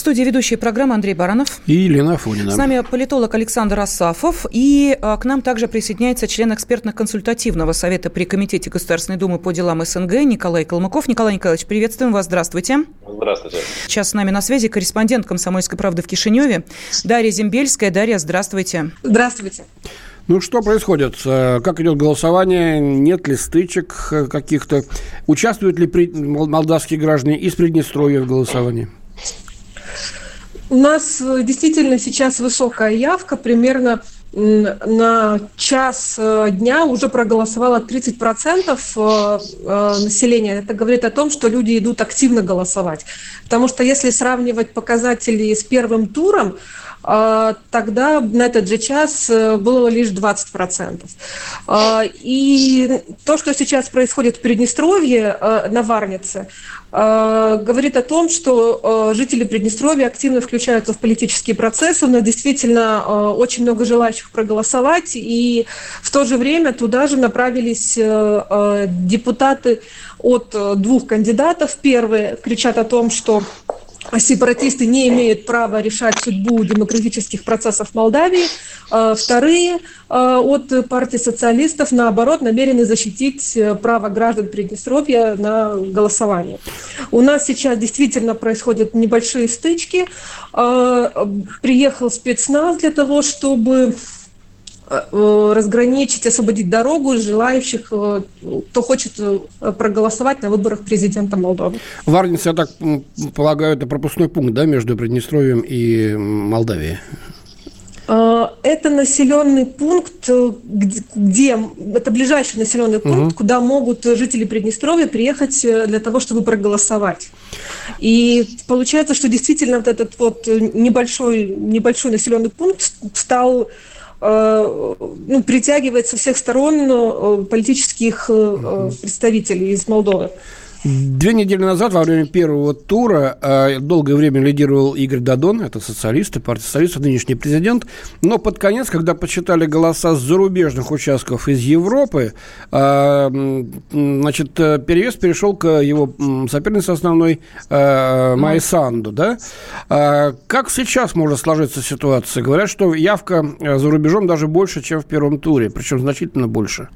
студии ведущая программы Андрей Баранов. И Елена Афонина. С нами политолог Александр Асафов. И а, к нам также присоединяется член экспертно-консультативного совета при Комитете Государственной Думы по делам СНГ Николай Калмыков. Николай Николаевич, приветствуем вас. Здравствуйте. Здравствуйте. Сейчас с нами на связи корреспондент «Комсомольской правды» в Кишиневе Дарья Зембельская. Дарья, здравствуйте. Здравствуйте. Ну, что происходит? Э, как идет голосование? Нет ли стычек э, каких-то? Участвуют ли молдавские граждане из Приднестровья в голосовании? У нас э, действительно сейчас высокая явка, примерно на час э, дня уже проголосовало 30% э, населения. Это говорит о том, что люди идут активно голосовать. Потому что если сравнивать показатели с первым туром, тогда на этот же час было лишь 20%. И то, что сейчас происходит в Приднестровье, на Варнице, Э, говорит о том, что э, жители Приднестровья активно включаются в политические процессы, но действительно э, очень много желающих проголосовать, и в то же время туда же направились депутаты от двух кандидатов. Первые кричат о том, что сепаратисты не имеют права решать судьбу демократических процессов Молдавии. А вторые а, от партии социалистов, наоборот, намерены защитить э, право граждан Приднестровья на голосование. У нас сейчас действительно происходят небольшие стычки. А, приехал спецназ для того, чтобы разграничить, освободить дорогу желающих, э, кто хочет э, проголосовать на выборах президента Молдовы. Варниц, я так полагаю, это пропускной пункт, да, между Приднестровьем и Молдавией? Это населенный пункт, где, это ближайший населенный пункт, угу. куда могут жители Приднестровья приехать для того, чтобы проголосовать. И получается, что действительно вот этот вот небольшой, небольшой населенный пункт стал Э, ну, притягивает со всех сторон э, политических э, представителей из Молдовы. Две недели назад, во время первого тура, э, долгое время лидировал Игорь Дадон, это социалисты, партия социалистов, нынешний президент. Но под конец, когда подсчитали голоса с зарубежных участков из Европы, э, значит, перевес перешел к его сопернице основной э, Майи Санду. Да? Как сейчас может сложиться ситуация? Говорят, что явка за рубежом даже больше, чем в первом туре, причем значительно больше.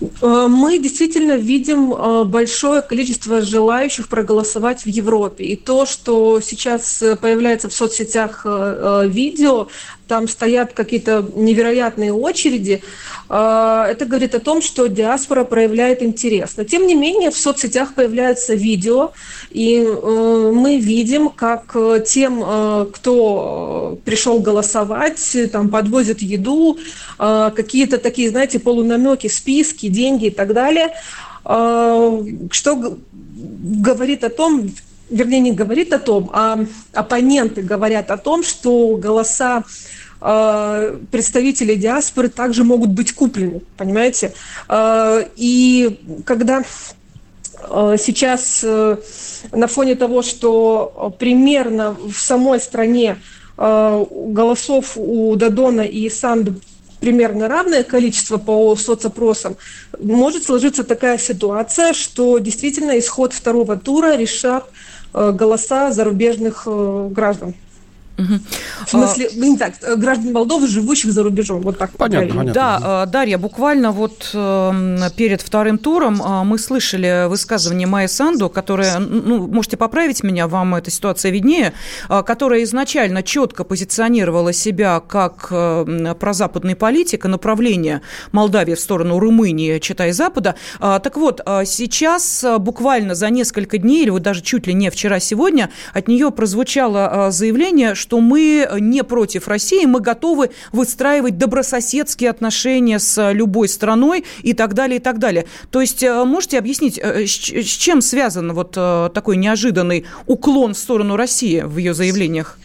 Э, мы действительно видим э, большое количество желающих проголосовать в Европе. И то, что сейчас появляется в соцсетях э, видео, там стоят какие-то невероятные очереди, это говорит о том, что диаспора проявляет интерес. Но тем не менее в соцсетях появляются видео, и мы видим, как тем, кто пришел голосовать, там подвозят еду, какие-то такие, знаете, полунамеки, списки, деньги и так далее, что говорит о том, вернее, не говорит о том, а оппоненты говорят о том, что голоса э, представителей диаспоры также могут быть куплены, понимаете? Э, и когда э, сейчас на фоне того, что примерно в самой стране голосов у Дадона и Санду примерно равное количество по соцопросам, может сложиться такая ситуация, что действительно исход второго тура решат э, голоса зарубежных э, граждан. Угу. В смысле, а... не так, граждан Молдовы, живущих за рубежом. Вот так. Понятно, понятно. Да, э, Дарья, буквально вот эм, перед вторым туром э, мы слышали высказывание Майя Санду, которая, ну, можете поправить меня, вам эта ситуация виднее, э, которая изначально четко позиционировала себя как прозападный политик и направление Молдавии в сторону Румынии, читай Запада. Так вот, сейчас буквально за несколько дней, или вот даже чуть ли не вчера-сегодня, от нее прозвучало заявление, что что мы не против России, мы готовы выстраивать добрососедские отношения с любой страной и так далее, и так далее. То есть э, можете объяснить, э, с чем связан вот э, такой неожиданный уклон в сторону России в ее заявлениях?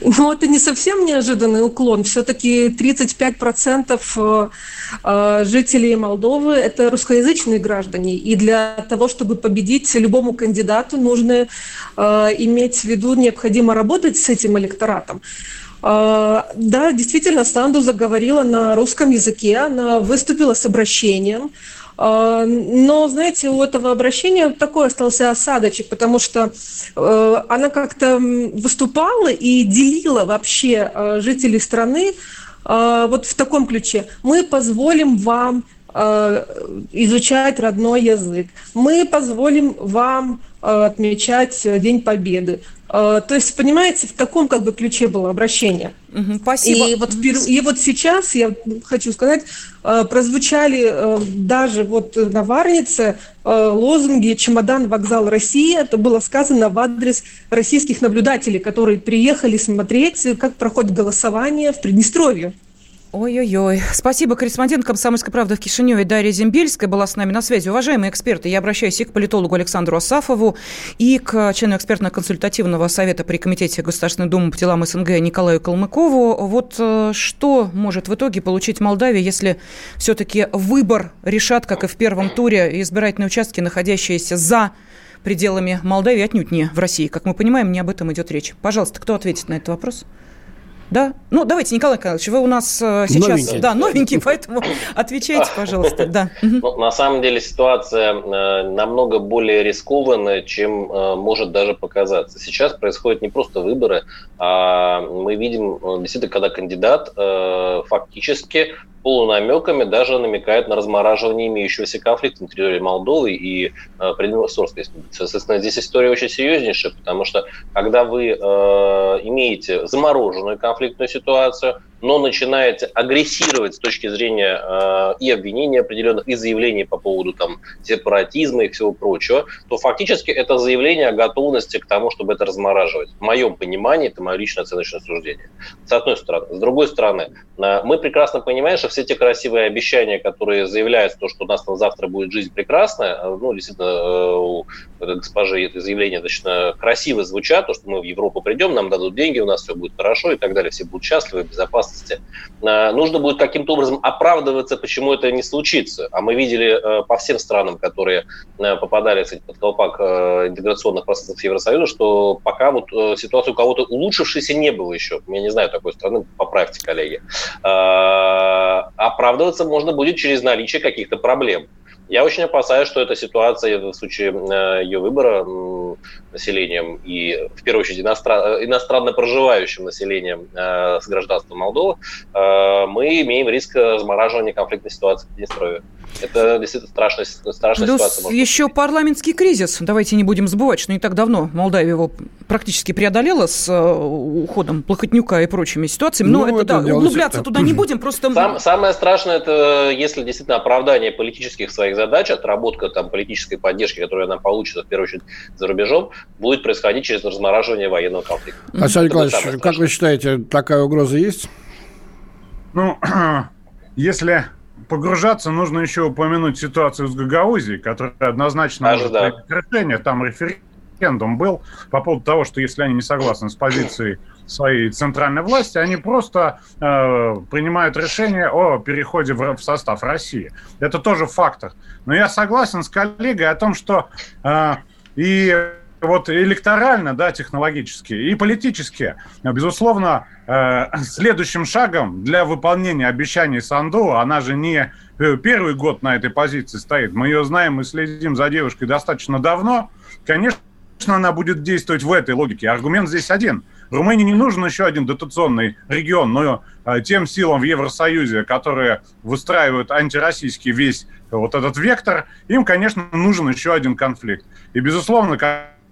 Ну, это не совсем неожиданный уклон. Все-таки 35% э, э, жителей Молдовы – это русскоязычные граждане. И для того, чтобы победить любому кандидату, нужно иметь в виду, необходимо работать с этим электоратом. Да, действительно, Санду заговорила на русском языке, она выступила с обращением. А, но, знаете, у этого обращения такой остался осадочек, потому что э, она как-то выступала и делила вообще э, жителей страны э, вот в таком ключе. Мы позволим вам изучать родной язык. Мы позволим вам отмечать День Победы. То есть, понимаете, в таком как бы ключе было обращение. Угу, спасибо. И вот, и вот сейчас, я хочу сказать, э, прозвучали э, даже вот на Варнице э, лозунги «Чемодан, вокзал, Россия». Это было сказано в адрес российских наблюдателей, которые приехали смотреть, как проходит голосование в Приднестровье. Ой-ой-ой. Спасибо. Корреспондент «Комсомольской правды» в Кишиневе Дарья Зембельская была с нами на связи. Уважаемые эксперты, я обращаюсь и к политологу Александру Асафову, и к члену экспертно-консультативного совета при Комитете Государственной Думы по делам СНГ Николаю Калмыкову. Вот э, что может в итоге получить Молдавия, если все-таки выбор решат, как и в первом туре, избирательные участки, находящиеся за пределами Молдавии, отнюдь не в России. Как мы понимаем, не об этом идет речь. Пожалуйста, кто ответит на этот вопрос? Да? Ну, давайте, Николай Николаевич, вы у нас э, сейчас... Новенький. Да, новенький, поэтому отвечайте, пожалуйста. Да. Ну, на самом деле ситуация э, намного более рискованная, чем э, может даже показаться. Сейчас происходят не просто выборы, а мы видим, действительно, когда кандидат фактически полунамеками даже намекает на размораживание имеющегося конфликта на территории Молдовы и э, Приднестровской Соответственно, здесь история очень серьезнейшая, потому что когда вы э, имеете замороженную конфликтную ситуацию, но начинаете агрессировать с точки зрения э, и обвинений определенных, и заявлений по поводу там, сепаратизма и всего прочего, то фактически это заявление о готовности к тому, чтобы это размораживать. В моем понимании, это мое личное оценочное суждение. С одной стороны. С другой стороны, э, мы прекрасно понимаем, что все те красивые обещания, которые заявляют, то, что у нас там завтра будет жизнь прекрасная, э, ну, действительно, э, у госпожи это заявление достаточно красиво звучат, то, что мы в Европу придем, нам дадут деньги, у нас все будет хорошо и так далее, все будут счастливы, безопасны безопасности, э, нужно будет каким-то образом оправдываться, почему это не случится. А мы видели э, по всем странам, которые э, попадали кстати, под колпак интеграционных процессов Евросоюза, что пока вот ситуация у кого-то улучшившейся не было еще. Я не знаю такой страны, поправьте, коллеги. Оправдываться можно будет через наличие каких-то проблем. Я очень опасаюсь, что эта ситуация в случае э, ее выбора населением и, в первую очередь, иностран... иностранно проживающим населением э, с гражданством Молдовы, э, мы имеем риск замораживания конфликтной ситуации в Приднестровье. Это действительно страшная, страшная Плюс ситуация. еще быть. парламентский кризис. Давайте не будем забывать, что не так давно Молдавия его практически преодолела с э, уходом Плохотнюка и прочими ситуациями. Но ну, это, это да, углубляться это... туда не будем. Просто... Сам, самое страшное, это если действительно оправдание политических своих задач, отработка там, политической поддержки, которую она получит, в первую очередь, за рубежом, будет происходить через размораживание военного конфликта. Александр Николаевич, как вы считаете, такая угроза есть? Ну, если погружаться, нужно еще упомянуть ситуацию с Гагаузией, которая однозначно Аж, может да. решение. Там референдум был по поводу того, что если они не согласны с позицией своей центральной власти, они просто э, принимают решение о переходе в, в состав России. Это тоже фактор. Но я согласен с коллегой о том, что э, и вот электорально, да, технологически и политически, безусловно, э, следующим шагом для выполнения обещаний Санду, она же не э, первый год на этой позиции стоит, мы ее знаем и следим за девушкой достаточно давно, конечно, она будет действовать в этой логике. Аргумент здесь один. Румынии не нужен еще один дотационный регион, но э, тем силам в Евросоюзе, которые выстраивают антироссийский весь вот этот вектор, им, конечно, нужен еще один конфликт. И, безусловно,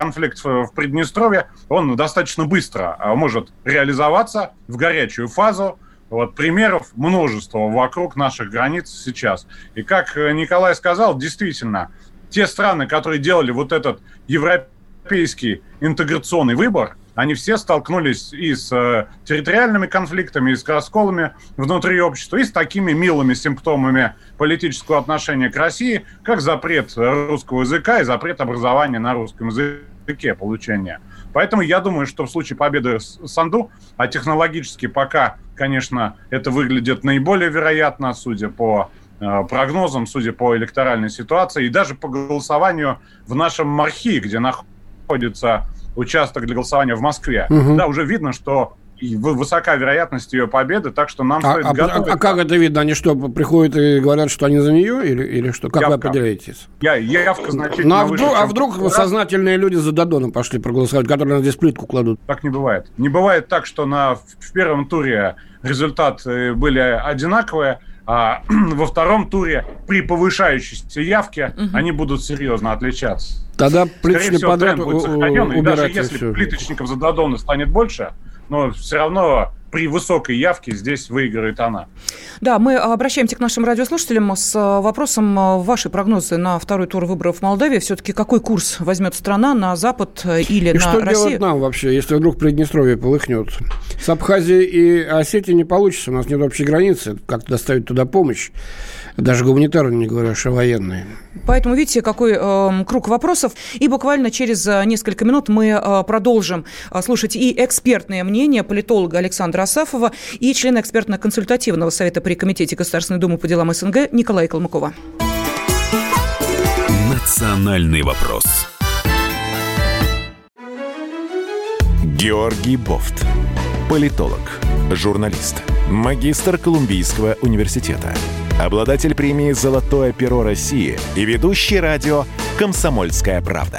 конфликт в Приднестровье, он достаточно быстро а, может реализоваться в горячую фазу. Вот примеров множество вокруг наших границ сейчас. И как э, Николай сказал, действительно, те страны, которые делали вот этот европейский интеграционный выбор, они все столкнулись и с э, территориальными конфликтами, и с расколами внутри общества, и с такими милыми симптомами политического отношения к России, как запрет русского языка и запрет образования на русском языке получения. Поэтому я думаю, что в случае победы Санду, а технологически пока, конечно, это выглядит наиболее вероятно, судя по э, прогнозам, судя по электоральной ситуации, и даже по голосованию в нашем Мархи, где находится участок для голосования в Москве. Угу. Да, уже видно, что высока вероятность ее победы, так что нам а, стоит а, готовиться. А, как это видно? Они что, приходят и говорят, что они за нее или, или что? Как явка. вы определяетесь? Я, явка значительно ну, а выше, вдруг, а вдруг раз. сознательные люди за Дадона пошли проголосовать, которые на здесь плитку кладут? Так не бывает. Не бывает так, что на, в первом туре результаты были одинаковые, а во втором туре при повышающейся явке угу. они будут серьезно отличаться. Тогда плиточный всего, подряд будет сохранен, и даже если все. плиточников за Дадона станет больше, но все равно при высокой явке здесь выиграет она. Да, мы обращаемся к нашим радиослушателям с э, вопросом э, ваши прогнозы на второй тур выборов в Молдавии. Все-таки какой курс возьмет страна на Запад э, или и на что Россию? что делать нам вообще, если вдруг Приднестровье полыхнет? С Абхазией и Осетией не получится, у нас нет общей границы. Как доставить туда помощь? Даже гуманитарную, не говоря о военной. Поэтому видите, какой э, круг вопросов. И буквально через несколько минут мы э, продолжим слушать и экспертное мнение политолога Александра Асафова и члена экспертно-консультативного совета при Комитете Государственной Думы по делам СНГ Николая Калмыкова. Национальный вопрос. Георгий Бофт. Политолог, журналист, магистр Колумбийского университета – обладатель премии «Золотое перо России» и ведущий радио «Комсомольская правда».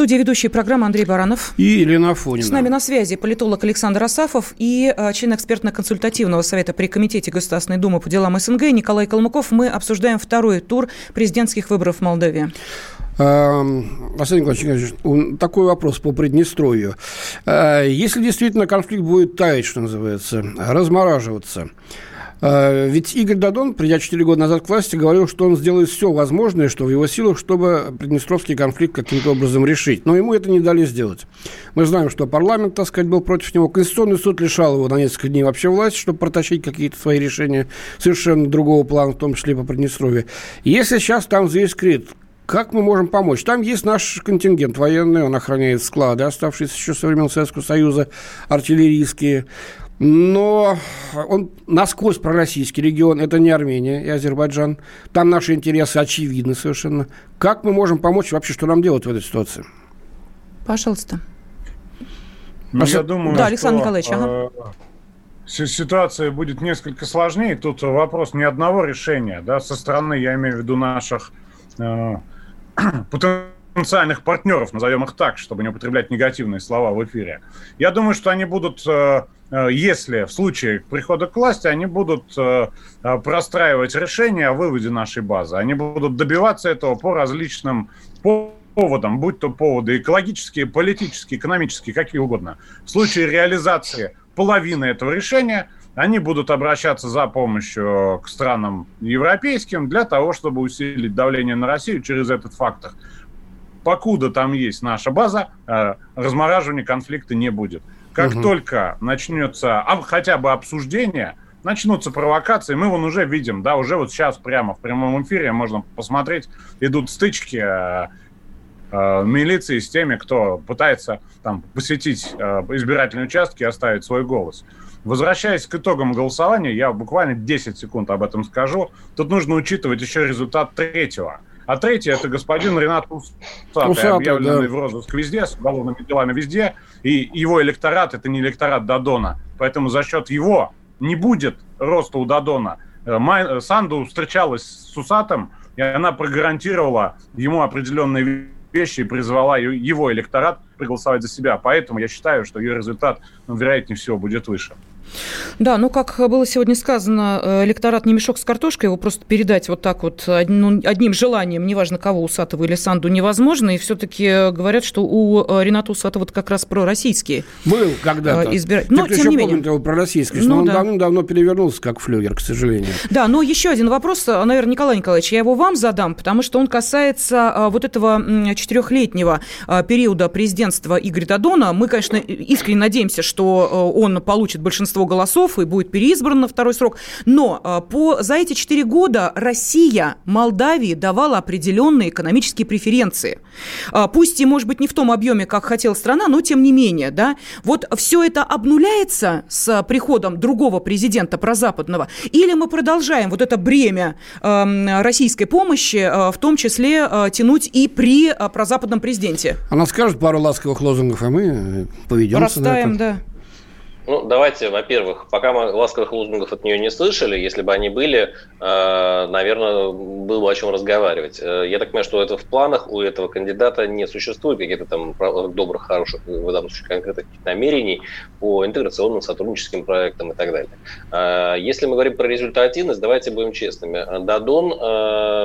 студии ведущий программы Андрей Баранов. И Елена Афонина. С нами на связи политолог Александр Асафов и э, член экспертно-консультативного совета при Комитете Государственной Думы по делам СНГ Николай Калмыков. Мы обсуждаем второй тур президентских выборов в Молдове. Василий Николаевич, такой вопрос по Приднестровью. Э, если действительно конфликт будет таять, что называется, размораживаться, а, ведь Игорь Дадон, придя 4 года назад к власти, говорил, что он сделает все возможное, что в его силах, чтобы Приднестровский конфликт каким-то образом решить. Но ему это не дали сделать. Мы знаем, что парламент, так сказать, был против него. Конституционный суд лишал его на несколько дней вообще власти, чтобы протащить какие-то свои решения совершенно другого плана, в том числе по Приднестровью. Если сейчас там заискрит, как мы можем помочь? Там есть наш контингент военный, он охраняет склады, оставшиеся еще со времен Советского Союза, артиллерийские но он насквозь пророссийский регион, это не Армения и Азербайджан. Там наши интересы очевидны совершенно. Как мы можем помочь вообще, что нам делать в этой ситуации? Пожалуйста. Ну, я думаю, да, Александр что, Николаевич, ага. Э, ситуация будет несколько сложнее. Тут вопрос не одного решения, да, со стороны, я имею в виду наших э, потенциальных партнеров, назовем их так, чтобы не употреблять негативные слова в эфире. Я думаю, что они будут э, Э, если в случае прихода к власти они будут э, простраивать решения о выводе нашей базы. Они будут добиваться этого по различным поводам, будь то поводы экологические, политические, экономические, какие угодно. В случае реализации половины этого решения они будут обращаться за помощью к странам европейским для того, чтобы усилить давление на Россию через этот фактор. Покуда там есть наша база, размораживания конфликта не будет. Как угу. только начнется а, хотя бы обсуждение, начнутся провокации. Мы вон уже видим, да, уже вот сейчас прямо в прямом эфире можно посмотреть, идут стычки э, э, милиции с теми, кто пытается там посетить э, избирательные участки и оставить свой голос. Возвращаясь к итогам голосования, я буквально 10 секунд об этом скажу. Тут нужно учитывать еще результат третьего. А третий – это господин Ренат Усатый, Усатый объявленный да. в розыск везде, с уголовными делами везде. И его электорат – это не электорат Дадона. Поэтому за счет его не будет роста у Дадона. Э, Май, Санду встречалась с Усатым, и она прогарантировала ему определенные вещи и призвала его электорат проголосовать за себя. Поэтому я считаю, что ее результат, ну, вероятнее всего, будет выше. Да, ну, как было сегодня сказано, э, электорат не мешок с картошкой, его просто передать вот так вот одним, одним желанием, неважно кого, Усатова или Санду, невозможно. И все-таки говорят, что у э, Рената Усатова как раз пророссийские Был когда-то. Э, избирать. Но, тем еще не менее. помнит его пророссийский, Ну, но он да. давно-давно перевернулся, как флюгер, к сожалению. Да, но еще один вопрос, наверное, Николай Николаевич, я его вам задам, потому что он касается вот этого четырехлетнего периода президентства Игоря Дадона. Мы, конечно, искренне надеемся, что он получит большинство голосов и будет переизбран на второй срок. Но а, по, за эти четыре года Россия Молдавии давала определенные экономические преференции. А, Пусть и, может быть, не в том объеме, как хотела страна, но тем не менее, да. Вот все это обнуляется с приходом другого президента прозападного, или мы продолжаем вот это бремя российской помощи, э, в том числе тянуть и при прозападном президенте? Она скажет пару ласковых лозунгов, а мы э, поведемся на Растаем, это. да. Ну, давайте, во-первых, пока мы ласковых лозунгов от нее не слышали, если бы они были, э, наверное, было бы о чем разговаривать. Э, Я так понимаю, что это в планах у этого кандидата не существует каких-то там добрых, хороших, в данном случае конкретных намерений по интеграционным сотрудническим проектам и так далее. Э, Если мы говорим про результативность, давайте будем честными. Дадон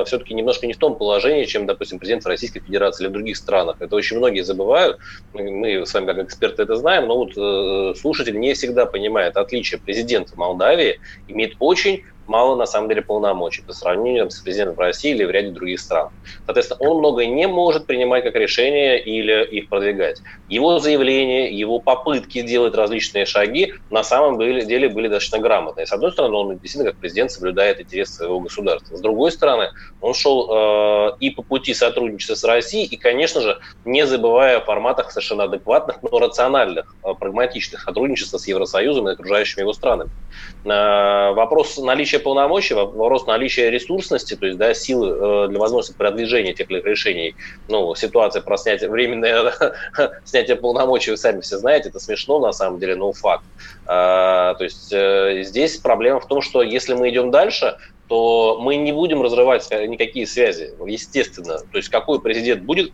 все-таки немножко не в том положении, чем, допустим, президент Российской Федерации или в других странах. Это очень многие забывают. Мы- с вами как эксперты это знаем, но вот слушатель не всегда понимает отличие президента Молдавии имеет очень мало на самом деле полномочий по сравнению с президентом России или в ряде других стран. Соответственно, он многое не может принимать как решение или их продвигать. Его заявления, его попытки делать различные шаги на самом деле были достаточно грамотные. С одной стороны, он действительно как президент соблюдает интересы своего государства. С другой стороны, он шел э, и по пути сотрудничества с Россией, и, конечно же, не забывая о форматах совершенно адекватных, но рациональных, э, прагматичных сотрудничества с Евросоюзом и окружающими его странами. Э, вопрос наличия полномочий, вопрос наличия ресурсности, то есть да, силы э, для возможности продвижения тех или иных решений. Ну, ситуация про снятие, временное снятие полномочий, вы сами все знаете, это смешно на самом деле, но факт. Э, то есть э, здесь проблема в том, что если мы идем дальше, то мы не будем разрывать никакие связи, естественно. То есть какой президент будет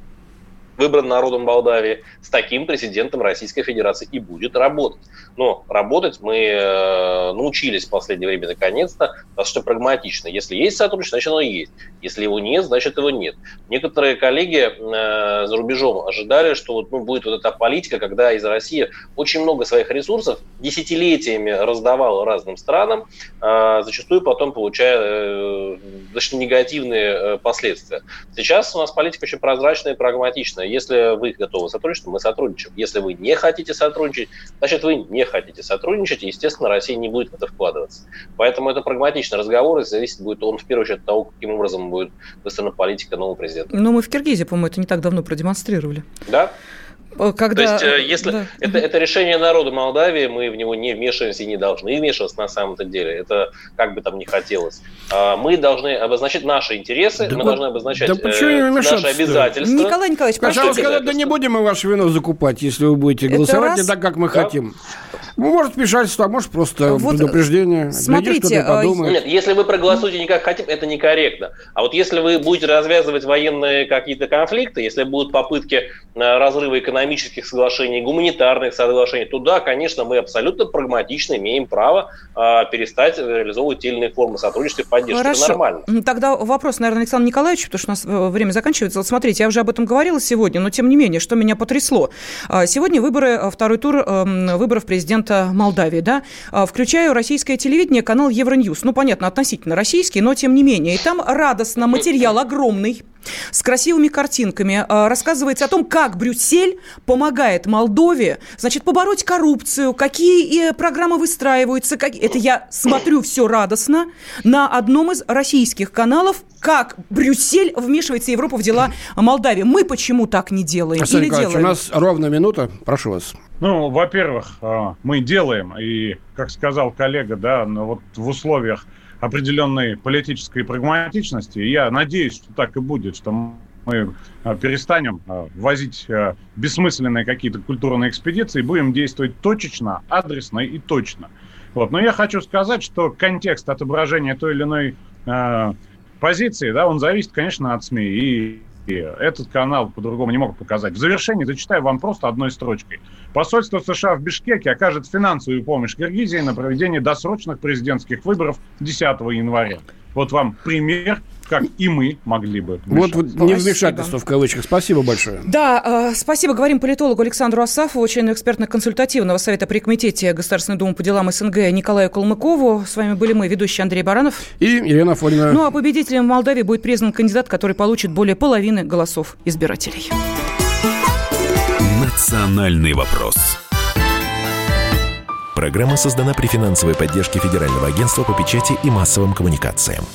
выбран народом Молдавии, с таким президентом Российской Федерации и будет работать. Но работать мы э, научились в последнее время наконец-то достаточно прагматично. Если есть сотрудничество, значит оно есть. Если его нет, значит его нет. Некоторые коллеги э, за рубежом ожидали, что вот, ну, будет вот эта политика, когда из России очень много своих ресурсов десятилетиями раздавала разным странам, э, зачастую потом получая э, достаточно негативные э, последствия. Сейчас у нас политика очень прозрачная и прагматичная. Если вы готовы сотрудничать, мы сотрудничаем. Если вы не хотите сотрудничать, значит вы не хотите сотрудничать, и, естественно, Россия не будет в это вкладываться. Поэтому это прагматичный разговор, и зависит будет он, в первую очередь, от того, каким образом будет выстроена политика нового президента. Но мы в Киргизии, по-моему, это не так давно продемонстрировали. Да? Когда... То есть, если да. это, это решение народа Молдавии, мы в него не вмешиваемся и не должны вмешиваться на самом-то деле. Это как бы там ни хотелось. Мы должны обозначать наши интересы, да мы вот, должны обозначать да э, наши обязательства. Николай Николаевич, пожалуйста, сказать, да не будем мы ваши вино закупать, если вы будете голосовать не так, как мы да? хотим. Ну, может, вмешательство, а может, просто вот предупреждение. Смотрите, Глядишь, Нет, если вы проголосуете не как хотим, это некорректно. А вот если вы будете развязывать военные какие-то конфликты, если будут попытки разрыва экономических соглашений, гуманитарных соглашений, то да, конечно, мы абсолютно прагматично имеем право а, перестать реализовывать те или иные формы сотрудничества и поддержки. Хорошо. Это нормально. Тогда вопрос, наверное, Александру Николаевичу, потому что у нас время заканчивается. Вот смотрите, я уже об этом говорила сегодня, но тем не менее, что меня потрясло. Сегодня выборы, второй тур выборов президента Молдавии, да, включаю российское телевидение, канал Евроньюз. Ну, понятно, относительно российский, но тем не менее. И там радостно, материал огромный, с красивыми картинками рассказывается о том, как Брюссель помогает Молдове, значит, побороть коррупцию, какие программы выстраиваются. Как... Это я смотрю все радостно на одном из российских каналов, как Брюссель вмешивается Европа в дела Молдавии. Мы почему так не делаем? Александр Или делаем? у нас ровно минута. Прошу вас. Ну, во-первых, мы делаем, и, как сказал коллега, да, вот в условиях определенной политической прагматичности. Я надеюсь, что так и будет, что мы перестанем возить бессмысленные какие-то культурные экспедиции будем действовать точечно, адресно и точно. Вот. Но я хочу сказать, что контекст отображения той или иной э, позиции, да, он зависит, конечно, от СМИ. И этот канал по-другому не мог показать. В завершении зачитаю вам просто одной строчкой. Посольство США в Бишкеке окажет финансовую помощь Киргизии на проведение досрочных президентских выборов 10 января. Вот вам пример как и мы могли бы. Вот, вот не вмешательство в кавычках. Спасибо большое. Да, э, спасибо. Говорим политологу Александру Асафову, члену экспертно-консультативного совета при Комитете Государственной Думы по делам СНГ Николаю Калмыкову. С вами были мы, ведущий Андрей Баранов. И Елена Фонина. Ну, а победителем в Молдавии будет признан кандидат, который получит более половины голосов избирателей. Национальный вопрос. Программа создана при финансовой поддержке Федерального агентства по печати и массовым коммуникациям.